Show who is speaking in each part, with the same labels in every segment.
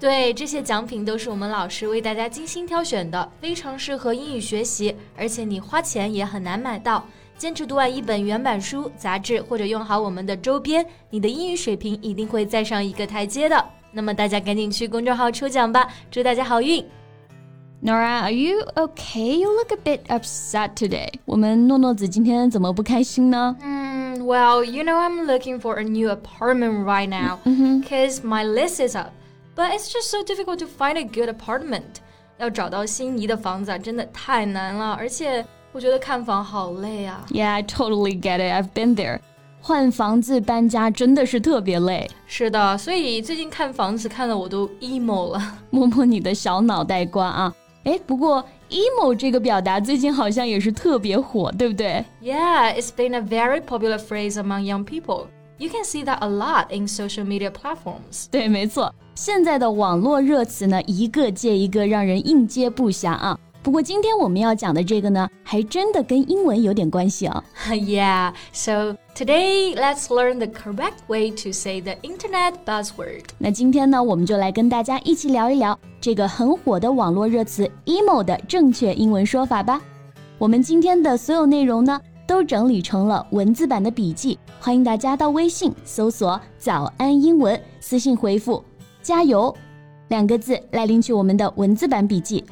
Speaker 1: 对，这些奖品都是我们老师为大家精心挑选的，非常适合英语学习，而且你花钱也很难买到。坚持读完一本原版书、杂志，或者用好我们的周边，你的英语水平一定会再上一个台阶的。那么大家赶紧去公众号抽奖吧，祝大家好运
Speaker 2: ！Nora, are you okay? You look a bit upset today. 我们诺诺子今天怎么不开心呢？
Speaker 1: 嗯，Well, you know I'm looking for a new apartment right now, because my list is up. But it's just so difficult to find a good apartment. 要找到心仪的房子真的太难了，而且我觉得看房好累啊。
Speaker 2: Yeah, I totally get it. I've been there. 换房子搬家真的是特别累。
Speaker 1: 是的，所以最近看房子看的我都 emo 了。
Speaker 2: 摸摸你的小脑袋瓜啊！哎，不过 emo 这个表达最近好像也是特别火，对不对？
Speaker 1: Yeah, it's been a very popular phrase among young people. You can see that a lot in social media platforms.
Speaker 2: 对，没错。 现在的网络热词呢，一个接一个，让人应接不暇啊。不过今天我们要讲的这个呢，还真的跟英文有点关系啊。
Speaker 1: yeah, so today let's learn the correct way to say the internet buzzword.
Speaker 2: 那今天呢，我们就来跟大家一起聊一聊这个很火的网络热词 emo 的正确英文说法吧。我们今天的所有内容呢，都整理成了文字版的笔记，欢迎大家到微信搜索“早安英文”，私信回复。加油，两个字来领取我们的文字版笔记。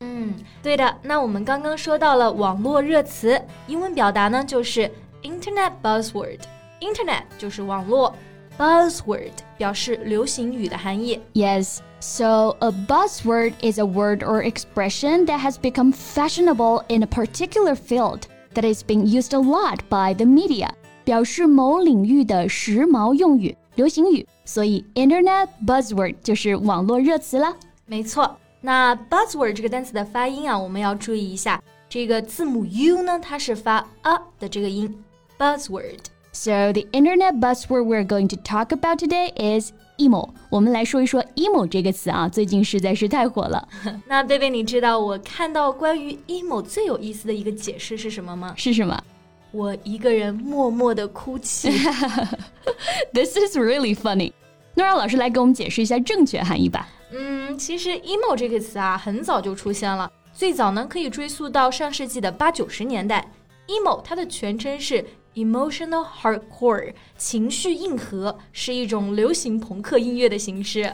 Speaker 1: 嗯，对的。那我们刚刚说到了网络热词，英文表达呢就是 Internet buzzword。Internet 就是网络，buzzword 表示流行语的含义。
Speaker 2: Yes. So, a buzzword is a word or expression that has become fashionable in a particular field that is being used a lot by the media. 表示某领域的时髦用语、流行语。所以，Internet buzzword 就是网络热词了。
Speaker 1: 没错，那 buzzword 这个单词的发音啊，我们要注意一下。这个字母 U 呢，它是发 a 的这个音，buzzword。
Speaker 2: So the Internet buzzword we're going to talk about today is emo。我们来说一说 emo 这个词啊，最近实在是太火了。
Speaker 1: 那贝贝，你知道我看到关于 emo 最有意思的一个解释是什么吗？
Speaker 2: 是什么？
Speaker 1: 我一个人默默的哭泣。
Speaker 2: This is really funny. 那让老师来给我们解释一下正确含义吧。
Speaker 1: 嗯，其实 emo 这个词啊，很早就出现了，最早呢可以追溯到上世纪的八九十年代。emo 它的全称是 emotional hardcore，情绪硬核，是一种流行朋克音乐的形式。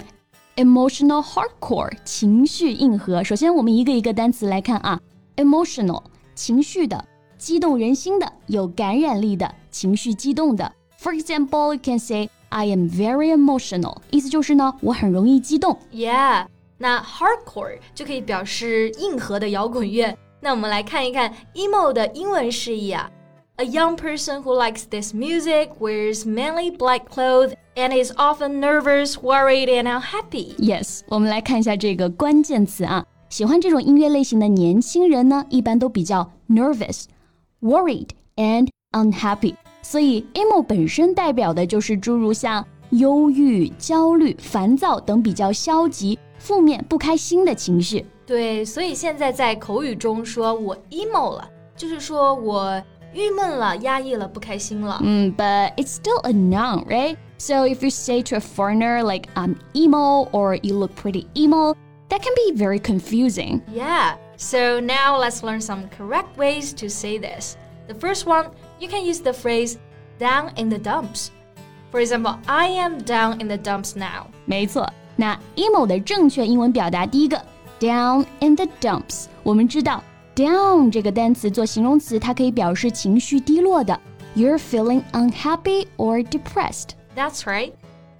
Speaker 2: emotional hardcore，情绪硬核。首先我们一个一个单词来看啊，emotional，情绪的，激动人心的，有感染力的，情绪激动的。For example, you can say I am very emotional，意思就是呢，我很容易激动。
Speaker 1: Yeah，那 hardcore 就可以表示硬核的摇滚乐。那我们来看一看 emo 的英文释义啊。A young person who likes this music wears mainly black clothes and is often nervous, worried, and unhappy.
Speaker 2: Yes，我们来看一下这个关键词啊。喜欢这种音乐类型的年轻人呢，一般都比较 nervous, worried, and unhappy。所以，emo 本身代表的就是诸如像忧郁、焦虑、烦躁等比较消极、负面、不开心的情绪。
Speaker 1: 对，所以现在在口语中说我 emo 了，就是说我郁闷了、压抑了、不开心了。
Speaker 2: 嗯，but it's still a noun, right? So if you say to a foreigner like I'm emo or you look pretty emo, that can be very confusing.
Speaker 1: Yeah. So now let's learn some correct ways to say this. The first one you can use the phrase down in the dumps. For example, I am down in the dumps now.
Speaker 2: 没错，那 emo 的正确英文表达，第一个 down in the dumps。我们知道 down 这个单词做形容词，它可以表示情绪低落的。You're feeling unhappy or depressed.
Speaker 1: That's right.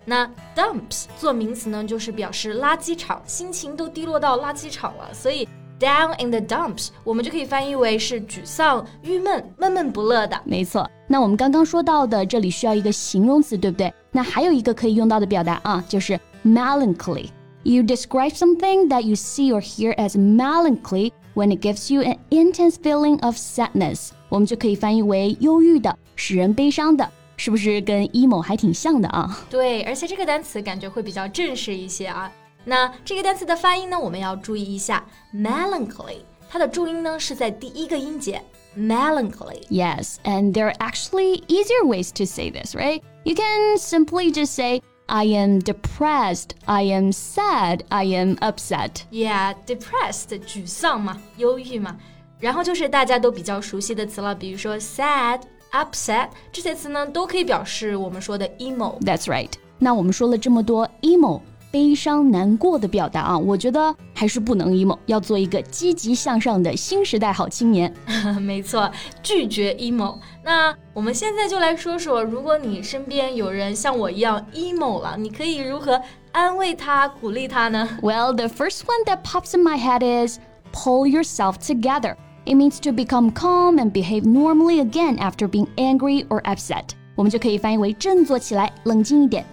Speaker 1: 那 dumps 做名词呢，就是表示垃圾场，心情都低落到垃圾场了，所以 Down in the dumps，我们就可以翻译为是沮丧、郁闷、闷闷不乐的。
Speaker 2: 没错，那我们刚刚说到的，这里需要一个形容词，对不对？那还有一个可以用到的表达啊，就是 melancholy。 You describe something that you see or hear as melancholy when it gives you an intense feeling of sadness。我们就可以翻译为忧郁的、使人悲伤的，是不是跟 emo 还挺像的啊？
Speaker 1: 对，而且这个单词感觉会比较正式一些啊。 那这个单词的发音呢，我们要注意一下，melancholy，它的重音呢是在第一个音节，
Speaker 2: melancholy。Yes, and there are actually easier ways to say this, right? You can simply just say I am depressed, I am sad, I am upset.
Speaker 1: Yeah, depressed 沮丧嘛，忧郁嘛。然后就是大家都比较熟悉的词了，比如说 sad、upset 这些词呢，都可以表示我们说的
Speaker 2: emo。That's right. 那我们说了这么多 emo 悲伤难过的表达啊，我觉得还是不能 emo，要做一个积极向上的新时代好青年。
Speaker 1: 没错，拒绝 emo。那我们现在就来说说，如果你身边有人像我一样 emo 了，你可以如何安慰他、鼓励他呢
Speaker 2: ？Well, the first one that pops in my head is pull yourself together. It means to become calm and behave normally again after being angry or upset. 我们就可以翻译为振作起来，冷静一点。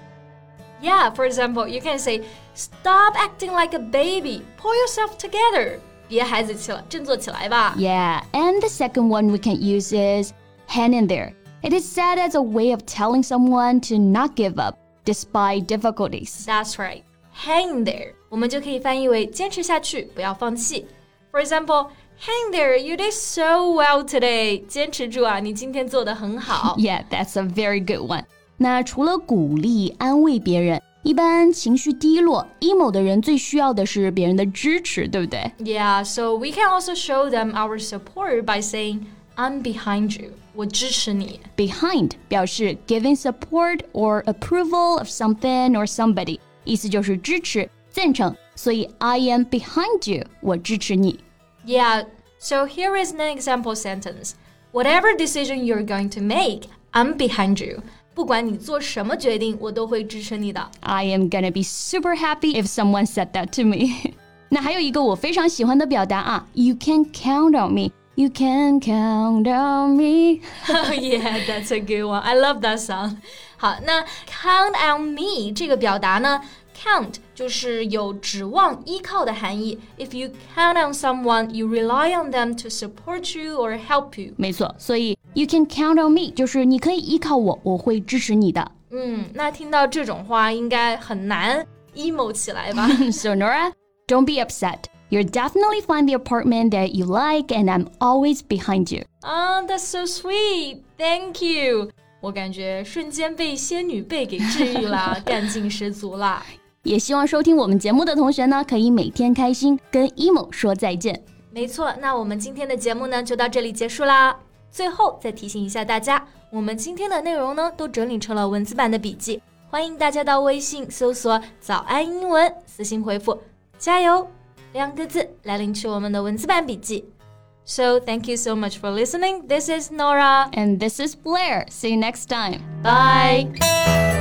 Speaker 1: Yeah, for example, you can say, "Stop acting like a baby. Pull yourself together." 别孩子气了，振作起来吧。
Speaker 2: Yeah, and the second one we can use is hang in there. It is said as a way of telling someone to not give up despite difficulties.
Speaker 1: That's right. Hang there，我们就可以翻译为坚持下去，不要放弃。For example, hang there, you did so well today. 坚持住啊，你今天做得很好。
Speaker 2: Yeah, that's a very good one. 那除了鼓励、安慰别人，一般情绪低落、emo 的人最需要的是别人的支持，对不对？
Speaker 1: Yeah, so we can also show them our support by saying, "I'm behind you." 我支持你。
Speaker 2: Behind 表示 giving support or approval of something or somebody，意思就是支持、赞成。所以 I am behind you，我支持你。
Speaker 1: Yeah, so here is an example sentence. Whatever decision you're going to make, I'm behind you. 不管你做什么决定，我都会支持你的。
Speaker 2: I am gonna be super happy if someone said that to me 那还有一个我非常喜欢的表达啊，You can count on me. You can count on me.
Speaker 1: yeah, that's a good one. I love that song. 好，那 count on me 这个表达呢？Count 就是有指望、依靠的含义。If you count on someone, you rely on them to support you or help you。
Speaker 2: 没错，所以 you can count on me 就是你可以依靠我，我会支持你的。
Speaker 1: 嗯，那听到这种话应该很难 emo 起来吧？
Speaker 2: So Nora, don't be upset. You'll definitely find the apartment that you like, and I'm always behind you.
Speaker 1: Ah, that's so sweet. Thank you. 我感觉瞬间被仙女背给治愈了，干劲十足啦。
Speaker 2: 也希望收听我们节目的同学呢，可以每天开心跟 emo 说再见。
Speaker 1: 没错，那我们今天的节目呢就到这里结束啦。 最后再提醒一下大家，我们今天的内容呢都整理成了文字版的笔记，欢迎大家到微信搜索“早安英文”，私信回复“加油”两个字来领取我们的文字版笔记。So thank you so much for listening. This is Nora.
Speaker 2: And this is Blair. See you next time.
Speaker 1: Bye.